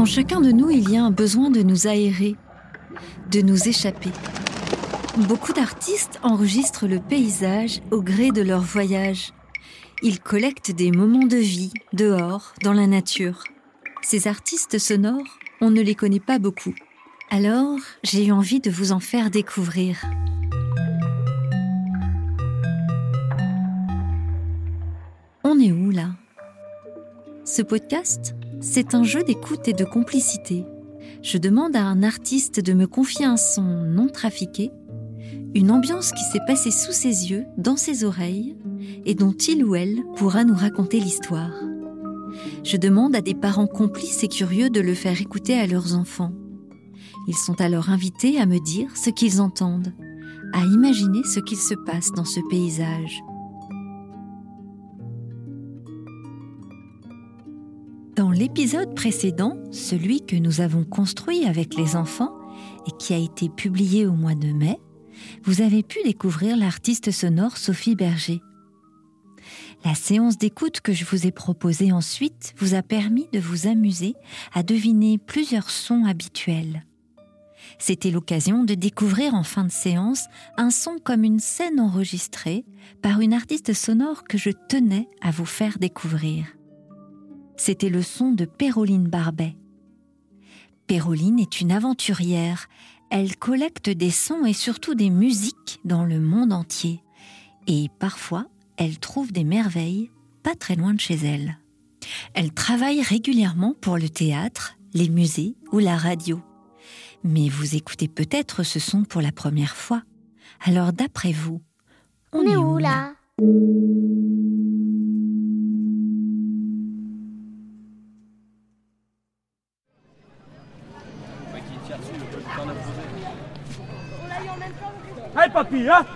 En chacun de nous, il y a un besoin de nous aérer, de nous échapper. Beaucoup d'artistes enregistrent le paysage au gré de leur voyage. Ils collectent des moments de vie, dehors, dans la nature. Ces artistes sonores, on ne les connaît pas beaucoup. Alors, j'ai eu envie de vous en faire découvrir. On est où là? Ce podcast, c'est un jeu d'écoute et de complicité. Je demande à un artiste de me confier un son non trafiqué, une ambiance qui s'est passée sous ses yeux, dans ses oreilles, et dont il ou elle pourra nous raconter l'histoire. Je demande à des parents complices et curieux de le faire écouter à leurs enfants. Ils sont alors invités à me dire ce qu'ils entendent, à imaginer ce qu'il se passe dans ce paysage. Dans l'épisode précédent, celui que nous avons construit avec les enfants et qui a été publié au mois de mai, vous avez pu découvrir l'artiste sonore Sophie Berger. La séance d'écoute que je vous ai proposée ensuite vous a permis de vous amuser à deviner plusieurs sons habituels. C'était l'occasion de découvrir en fin de séance un son comme une scène enregistrée par une artiste sonore que je tenais à vous faire découvrir. C'était le son de Péroline Barbet. Péroline est une aventurière. Elle collecte des sons et surtout des musiques dans le monde entier. Et parfois, elle trouve des merveilles pas très loin de chez elle. Elle travaille régulièrement pour le théâtre, les musées ou la radio. Mais vous écoutez peut-être ce son pour la première fois. Alors d'après vous, on, est, où là? Hein?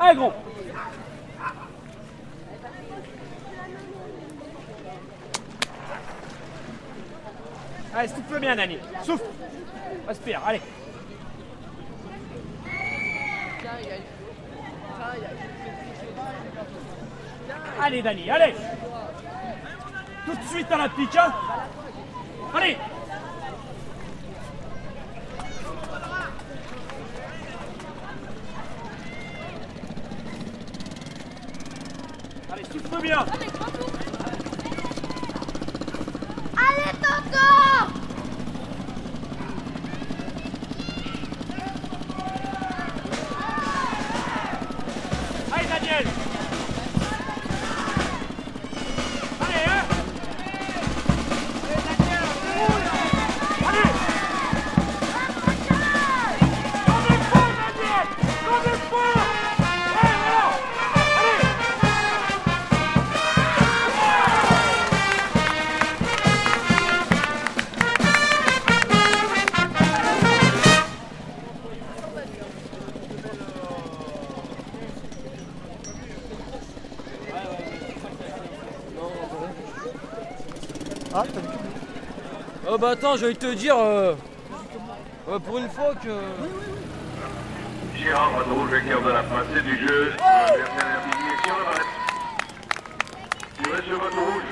Allez gros Allez, souffle bien, Dani. Souffle. Respire, allez. Allez, Dani, allez. Tout de suite à la pique, hein? Bah attends, j'allais te dire, euh, euh, pour une fois que... Gérard Renaud, vainqueur de la passée du jeu. L'adversaire aligné sur votre rouge.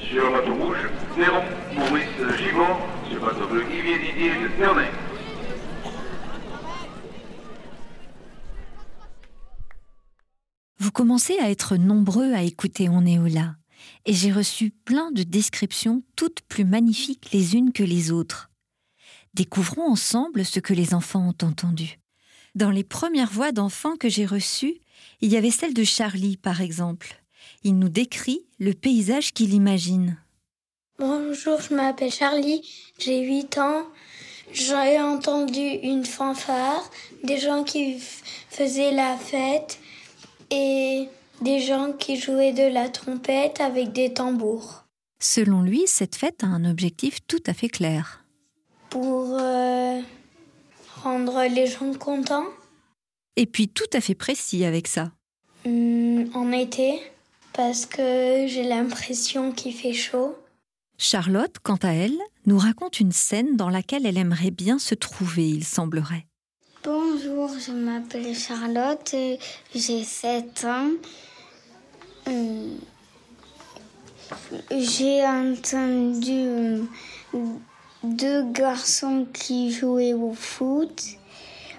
Sur votre rouge, Néron, Maurice Givon, sur votre bleu, Yvier Didier de Commencez à être nombreux à écouter On est là et j'ai reçu plein de descriptions toutes plus magnifiques les unes que les autres. Découvrons ensemble ce que les enfants ont entendu. Dans les premières voix d'enfants que j'ai reçues, il y avait celle de Charlie, par exemple. Il nous décrit le paysage qu'il imagine. Bonjour, je m'appelle Charlie, j'ai 8 ans. J'ai entendu une fanfare, des gens qui faisaient la fête et des gens qui jouaient de la trompette avec des tambours. Selon lui, cette fête a un objectif tout à fait clair. Pour euh, rendre les gens contents Et puis tout à fait précis avec ça. Hum, en été, parce que j'ai l'impression qu'il fait chaud. Charlotte, quant à elle, nous raconte une scène dans laquelle elle aimerait bien se trouver, il semblerait. Je m'appelle Charlotte, j'ai 7 ans. Euh, j'ai entendu euh, deux garçons qui jouaient au foot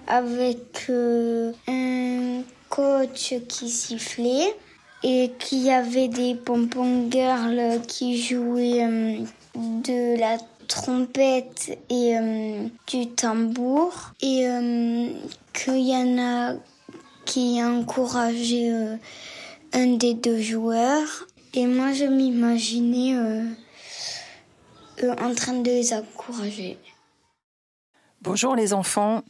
avec euh, un coach qui sifflait et qui avait des pompons girls qui jouaient de la trompette et du tambour et qu'il y en a qui encourageaient un des deux joueurs et moi, je m'imaginais euh, euh, en train de les encourager. Bonjour les enfants,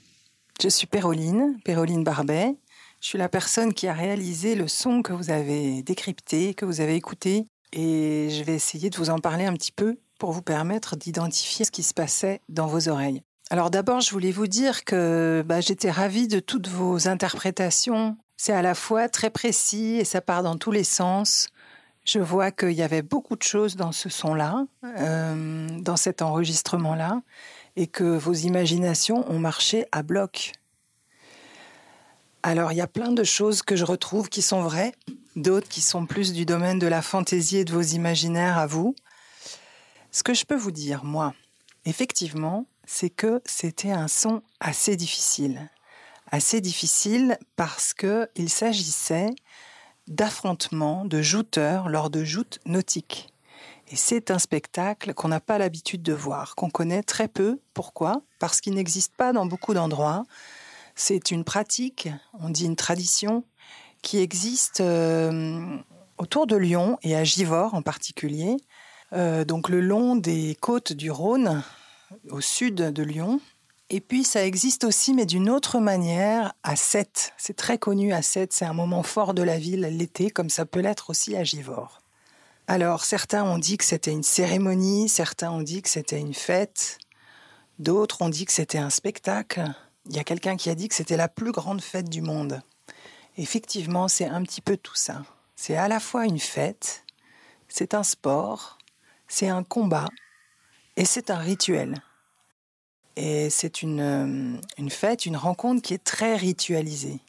je suis Péroline, Péroline Barbet. Je suis la personne qui a réalisé le son que vous avez décrypté, que vous avez écouté. Et je vais essayer de vous en parler un petit peu pour vous permettre d'identifier ce qui se passait dans vos oreilles. Alors d'abord, je voulais vous dire que bah, j'étais ravie de toutes vos interprétations. C'est à la fois très précis et ça part dans tous les sens. Je vois qu'il y avait beaucoup de choses dans ce son-là, euh, dans cet enregistrement-là, et que vos imaginations ont marché à bloc. Alors, il y a plein de choses que je retrouve qui sont vraies, d'autres qui sont plus du domaine de la fantaisie et de vos imaginaires à vous. Ce que je peux vous dire, moi, effectivement, c'est que c'était un son assez difficile. Assez difficile parce qu'il s'agissait d'affrontements de jouteurs lors de joutes nautiques. Et c'est un spectacle qu'on n'a pas l'habitude de voir, qu'on connaît très peu. Pourquoi? Parce qu'il n'existe pas dans beaucoup d'endroits. C'est une pratique, on dit une tradition, qui existe euh, autour de Lyon et à Givors en particulier, euh, donc le long des côtes du Rhône, au sud de Lyon, et puis ça existe aussi, mais d'une autre manière, à Sète. C'est très connu à Sète, c'est un moment fort de la ville l'été, comme ça peut l'être aussi à Givors. Alors certains ont dit que c'était une cérémonie, certains ont dit que c'était une fête, d'autres ont dit que c'était un spectacle. Il y a quelqu'un qui a dit que c'était la plus grande fête du monde. Effectivement, c'est un petit peu tout ça. C'est à la fois une fête, c'est un sport, c'est un combat et c'est un rituel. Et c'est une, euh, une fête, une rencontre qui est très ritualisée.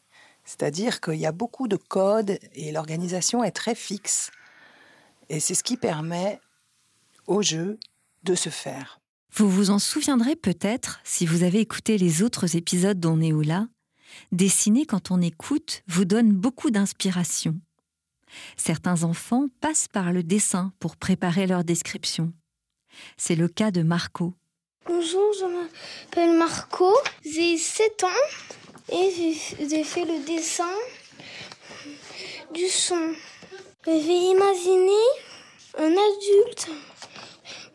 C'est-à-dire qu'il y a beaucoup de codes et l'organisation est très fixe. Et c'est ce qui permet au jeu de se faire. Vous vous en souviendrez peut-être si vous avez écouté les autres épisodes d'On est. Dessiner quand on écoute vous donne beaucoup d'inspiration. Certains enfants passent par le dessin pour préparer leur description. C'est le cas de Marco, Bonjour, je m'appelle Marco, j'ai 7 ans et j'ai fait le dessin du son. Je vais imaginer un adulte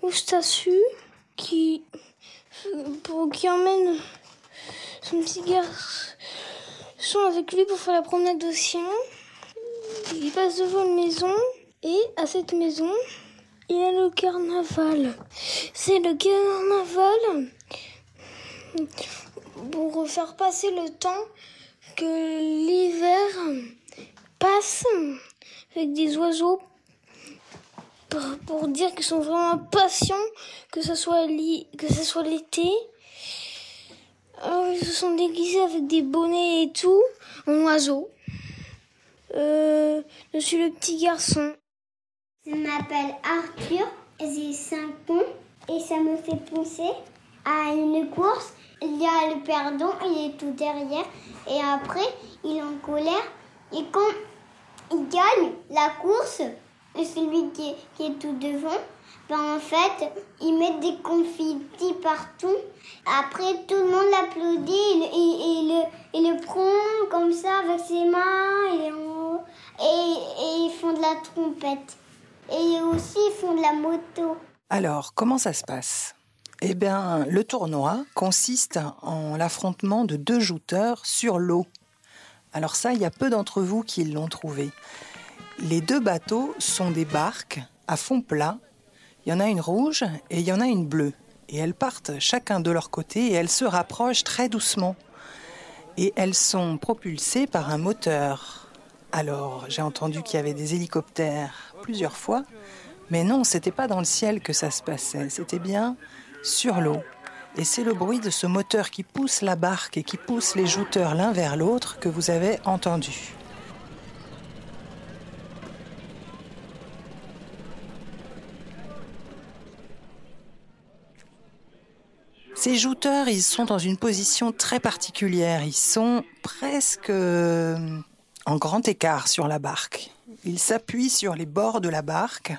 moustachu qui, qui emmène son petit garçon avec lui pour faire la promenade de chien. Il passe devant une maison et à cette maison, il y a le carnaval. C'est le carnaval pour faire passer le temps que l'hiver passe avec des oiseaux pour, dire qu'ils sont vraiment impatients que ce soit que ce soit l'été. Alors ils se sont déguisés avec des bonnets et tout en oiseaux. Euh, je suis le petit garçon. Je m'appelle Arthur, j'ai 5 ans et ça me fait penser à une course. Il y a le perdant, il est tout derrière et après il est en colère et quand il gagne la course, celui qui est, tout devant, ben en fait, il met des confettis partout. Après, tout le monde l'applaudit et, le, prend comme ça avec ses mains et ils font de la trompette. Et aussi, ils font de la moto. Alors, comment ça se passe? Eh bien, le tournoi consiste en l'affrontement de deux jouteurs sur l'eau. Alors ça, il y a peu d'entre vous qui l'ont trouvé. Les deux bateaux sont des barques à fond plat. Il y en a une rouge et il y en a une bleue. Et elles partent chacun de leur côté et elles se rapprochent très doucement. Et elles sont propulsées par un moteur. Alors, j'ai entendu qu'il y avait des hélicoptères plusieurs fois. Mais non, c'était pas dans le ciel que ça se passait, c'était bien sur l'eau. Et c'est le bruit de ce moteur qui pousse la barque et qui pousse les jouteurs l'un vers l'autre que vous avez entendu. Ces jouteurs, ils sont dans une position très particulière. Ils sont presque euh, en grand écart sur la barque. Ils s'appuient sur les bords de la barque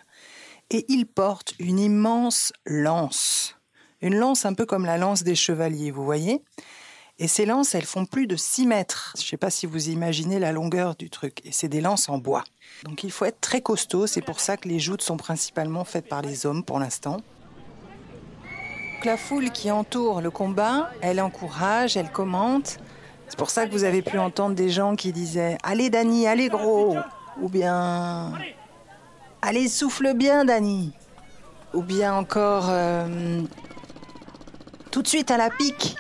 et ils portent une immense lance. Une lance un peu comme la lance des chevaliers, vous voyez Et ces lances, elles font plus de 6 mètres. Je ne sais pas si vous imaginez la longueur du truc. Et c'est des lances en bois. Donc il faut être très costaud. C'est pour ça que les joutes sont principalement faites par les hommes pour l'instant la foule qui entoure le combat, elle encourage, elle commente. C'est pour ça que vous avez pu entendre des gens qui disaient Allez Dani, allez gros. Ou bien Allez souffle bien Dani. Ou bien encore euh, Tout de suite à la pique.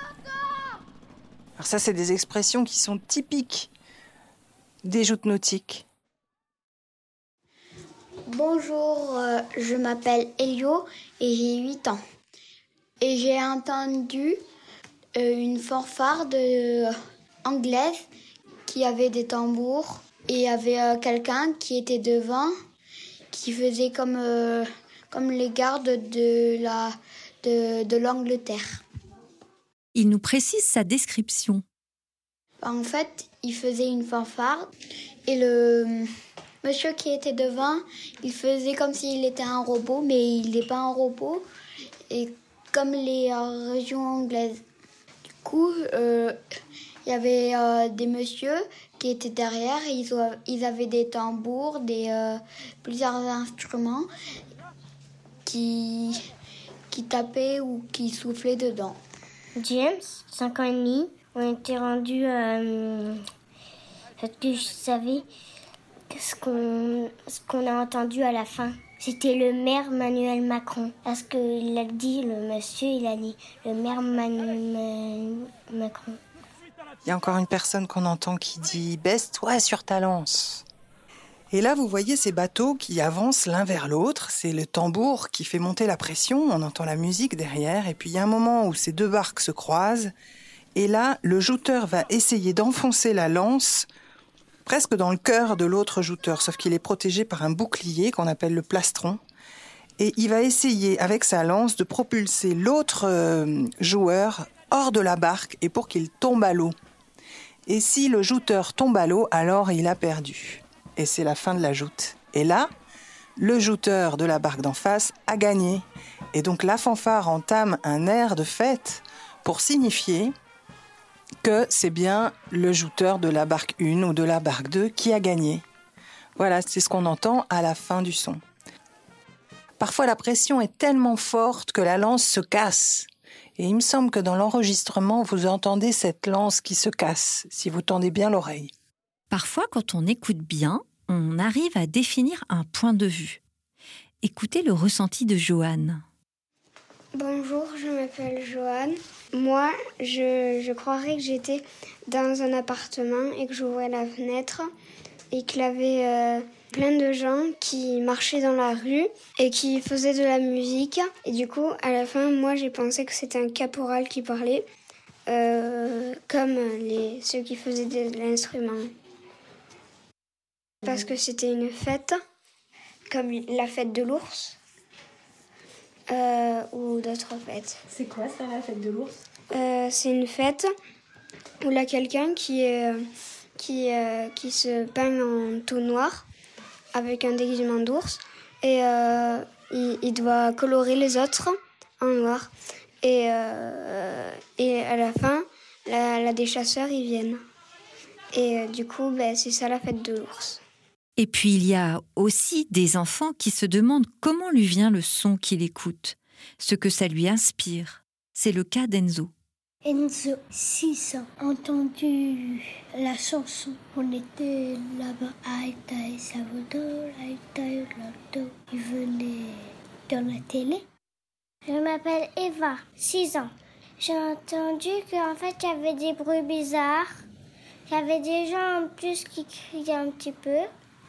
Alors ça c'est des expressions qui sont typiques des joutes nautiques. Bonjour, euh, je m'appelle Elio et j'ai 8 ans. Et j'ai entendu euh, une fanfare de, anglaise qui avait des tambours et il y avait euh, quelqu'un qui était devant qui faisait comme, euh, comme les gardes de la de, de l'Angleterre. Il nous précise sa description. En fait, il faisait une fanfare et le monsieur qui était devant, il faisait comme s'il était un robot, mais il n'est pas un robot. Et comme les euh, régions anglaises. Du coup, euh, il y avait euh, des messieurs qui étaient derrière et ils, ils avaient des tambours, des, plusieurs instruments qui, qui tapaient ou qui soufflaient dedans. James, 5 ans et demi, on était rendu parce que je savais ce qu'on a entendu à la fin. C'était le maire Manuel Macron. Parce qu'il a dit, le monsieur, il a dit le maire Manuel Macron. Il y a encore une personne qu'on entend qui dit Baisse-toi sur ta lance. Et là, vous voyez ces bateaux qui avancent l'un vers l'autre. C'est le tambour qui fait monter la pression. On entend la musique derrière. Et puis il y a un moment où ces deux barques se croisent. Et là, le jouteur va essayer d'enfoncer la lance presque dans le cœur de l'autre jouteur, sauf qu'il est protégé par un bouclier qu'on appelle le plastron. Et il va essayer avec sa lance de propulser l'autre euh, joueur hors de la barque et pour qu'il tombe à l'eau. Et si le jouteur tombe à l'eau, alors il a perdu. Et c'est la fin de la joute. Et là, le jouteur de la barque d'en face a gagné. Et donc la fanfare entame un air de fête pour signifier que c'est bien le jouteur de la barque 1 ou de la barque 2 qui a gagné. Voilà, c'est ce qu'on entend à la fin du son. Parfois la pression est tellement forte que la lance se casse. Et il me semble que dans l'enregistrement, vous entendez cette lance qui se casse, si vous tendez bien l'oreille. Parfois, quand on écoute bien, on arrive à définir un point de vue. Écoutez le ressenti de Joanne. Bonjour, je m'appelle Joanne. Moi, je, croirais que j'étais dans un appartement et que j'ouvrais la fenêtre et qu'il y avait euh, plein de gens qui marchaient dans la rue et qui faisaient de la musique. Et du coup, à la fin, moi, j'ai pensé que c'était un caporal qui parlait, euh, comme les, ceux qui faisaient de l'instrument. Parce que c'était une fête, comme la fête de l'ours. Euh, ou d'autres fêtes. C'est quoi ça, la fête de l'ours? Euh, C'est une fête où il y a quelqu'un qui, est, qui, euh, qui se peint en tout noir avec un déguisement d'ours et il, il, doit colorer les autres en noir. Et, et à la fin, la, des chasseurs ils viennent. Et du coup, ben, c'est ça la fête de l'ours. Et puis il y a aussi des enfants qui se demandent comment lui vient le son qu'il écoute, ce que ça lui inspire. C'est le cas d'Enzo. Enzo, 6 ans, entendu la chanson. On était là-bas à Itaï Salvador, à Itaï Il venait dans la télé. Je m'appelle Eva, 6 ans. J'ai entendu qu'en fait il y avait des bruits bizarres. Il y avait des gens en plus qui criaient un petit peu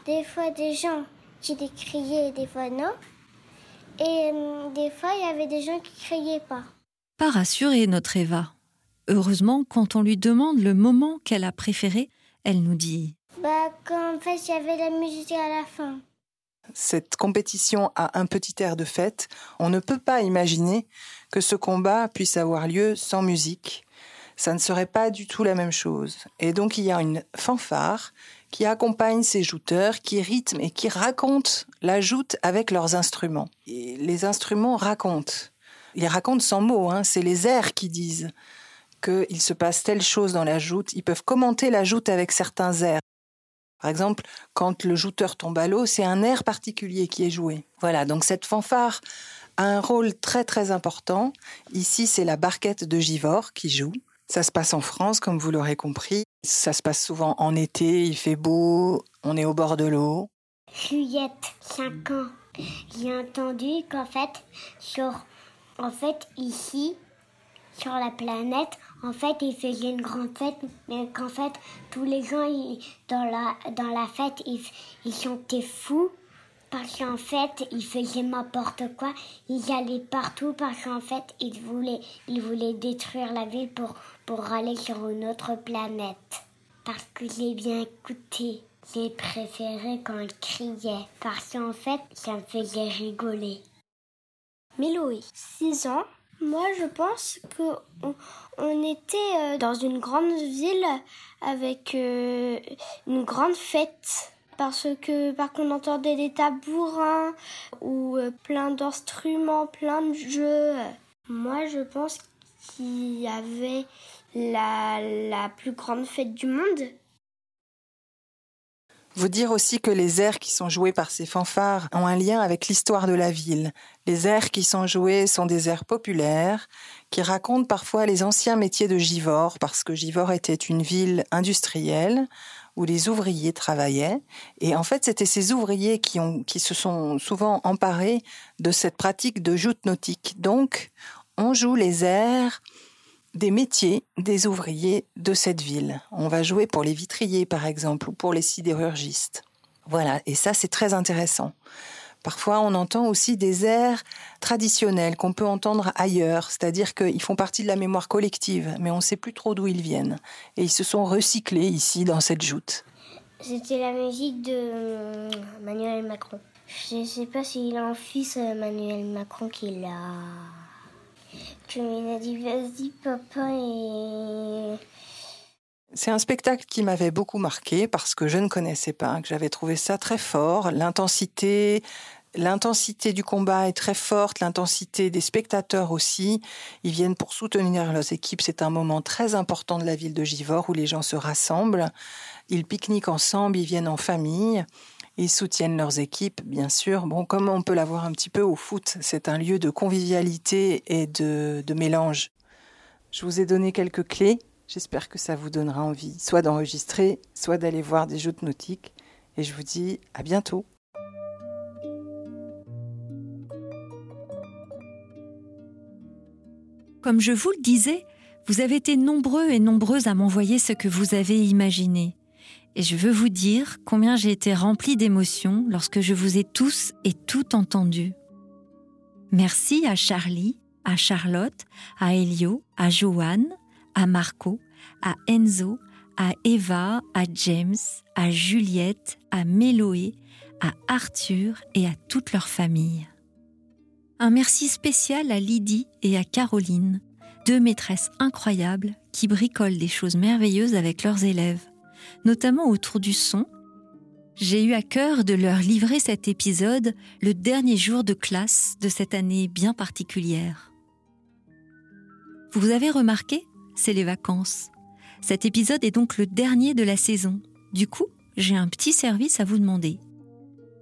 des fois des gens qui les criaient, des fois non. Et euh, des fois, il y avait des gens qui criaient pas. Pas rassurée, notre Eva. Heureusement, quand on lui demande le moment qu'elle a préféré, elle nous dit Bah, quand en fait, il y avait la musique à la fin. Cette compétition a un petit air de fête. On ne peut pas imaginer que ce combat puisse avoir lieu sans musique. Ça ne serait pas du tout la même chose. Et donc il y a une fanfare qui accompagne ces jouteurs, qui rythment et qui racontent la joute avec leurs instruments. Et les instruments racontent. Ils racontent sans mots, hein. c'est les airs qui disent qu'il se passe telle chose dans la joute. Ils peuvent commenter la joute avec certains airs. Par exemple, quand le jouteur tombe à l'eau, c'est un air particulier qui est joué. Voilà, donc cette fanfare a un rôle très très important. Ici, c'est la barquette de Givor qui joue. Ça se passe en France, comme vous l'aurez compris. Ça se passe souvent en été, il fait beau, on est au bord de l'eau. Juliette, 5 ans. J'ai entendu qu'en fait, sur, en fait, ici, sur la planète, en fait, il faisait une grande fête, mais qu'en fait, tous les gens, dans, la, dans la fête, ils, ils chantaient fous. Parce qu'en fait, ils faisaient n'importe quoi. Ils allaient partout parce qu'en fait, ils voulaient, ils voulaient détruire la ville pour, pour aller sur une autre planète. Parce que j'ai bien écouté. J'ai préféré quand ils criaient. Parce qu'en fait, ça me faisait rigoler. Méloé, 6 ans. Moi, je pense on était euh, dans une grande ville avec euh, une grande fête parce que par contre on entendait des tabourins ou euh, plein d'instruments, plein de jeux. Moi je pense qu'il y avait la, la plus grande fête du monde. Vous dire aussi que les airs qui sont joués par ces fanfares ont un lien avec l'histoire de la ville. Les airs qui sont joués sont des airs populaires qui racontent parfois les anciens métiers de Givor, parce que Givor était une ville industrielle où les ouvriers travaillaient. Et en fait, c'était ces ouvriers qui, qui se sont souvent emparés de cette pratique de joute nautique. Donc, on joue les airs des métiers des ouvriers de cette ville. On va jouer pour les vitriers, par exemple, ou pour les sidérurgistes. Voilà, et ça, c'est très intéressant. Parfois, on entend aussi des airs traditionnels qu'on peut entendre ailleurs, c'est-à-dire qu'ils font partie de la mémoire collective, mais on ne sait plus trop d'où ils viennent. Et ils se sont recyclés ici, dans cette joute. C'était la musique de euh, Manuel Macron. Je ne sais pas s'il a un fils, euh, Manuel Macron, qui l'a. Dit, vas-y, papa, et. C'est un spectacle qui m'avait beaucoup marqué parce que je ne connaissais pas, que j'avais trouvé ça très fort. L'intensité, l'intensité du combat est très forte, l'intensité des spectateurs aussi. Ils viennent pour soutenir leurs équipes. C'est un moment très important de la ville de Givor où les gens se rassemblent. Ils pique-niquent ensemble, ils viennent en famille. Ils soutiennent leurs équipes, bien sûr. Bon, comme on peut l'avoir un petit peu au foot, c'est un lieu de convivialité et de, de mélange. Je vous ai donné quelques clés. J'espère que ça vous donnera envie, soit d'enregistrer, soit d'aller voir des joutes nautiques. Et je vous dis à bientôt. Comme je vous le disais, vous avez été nombreux et nombreuses à m'envoyer ce que vous avez imaginé. Et je veux vous dire combien j'ai été remplie d'émotions lorsque je vous ai tous et toutes entendus. Merci à Charlie, à Charlotte, à Elio, à Joanne, à Marco, à Enzo, à Eva, à James, à Juliette, à Méloé, à Arthur et à toute leur famille. Un merci spécial à Lydie et à Caroline, deux maîtresses incroyables qui bricolent des choses merveilleuses avec leurs élèves, notamment autour du son. J'ai eu à cœur de leur livrer cet épisode le dernier jour de classe de cette année bien particulière. Vous avez remarqué, c'est les vacances. Cet épisode est donc le dernier de la saison. Du coup, j'ai un petit service à vous demander.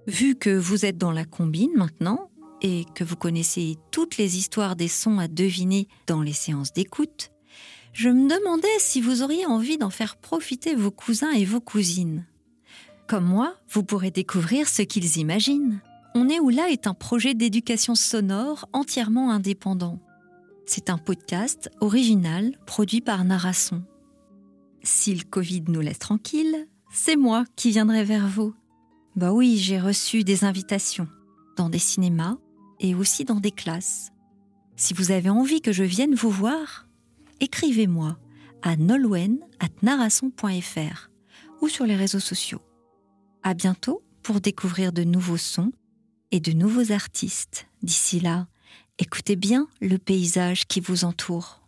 Vu que vous êtes dans la combine maintenant, et que vous connaissez toutes les histoires des sons à deviner dans les séances d'écoute, je me demandais si vous auriez envie d'en faire profiter vos cousins et vos cousines. Comme moi, vous pourrez découvrir ce qu'ils imaginent. On est où là est un projet d'éducation sonore entièrement indépendant. C'est un podcast original produit par Narasson. Si le Covid nous laisse tranquille, c'est moi qui viendrai vers vous. Bah oui, j'ai reçu des invitations dans des cinémas et aussi dans des classes. Si vous avez envie que je vienne vous voir, écrivez-moi à nolwenn.narasson.fr ou sur les réseaux sociaux. À bientôt pour découvrir de nouveaux sons et de nouveaux artistes. D'ici là, écoutez bien le paysage qui vous entoure.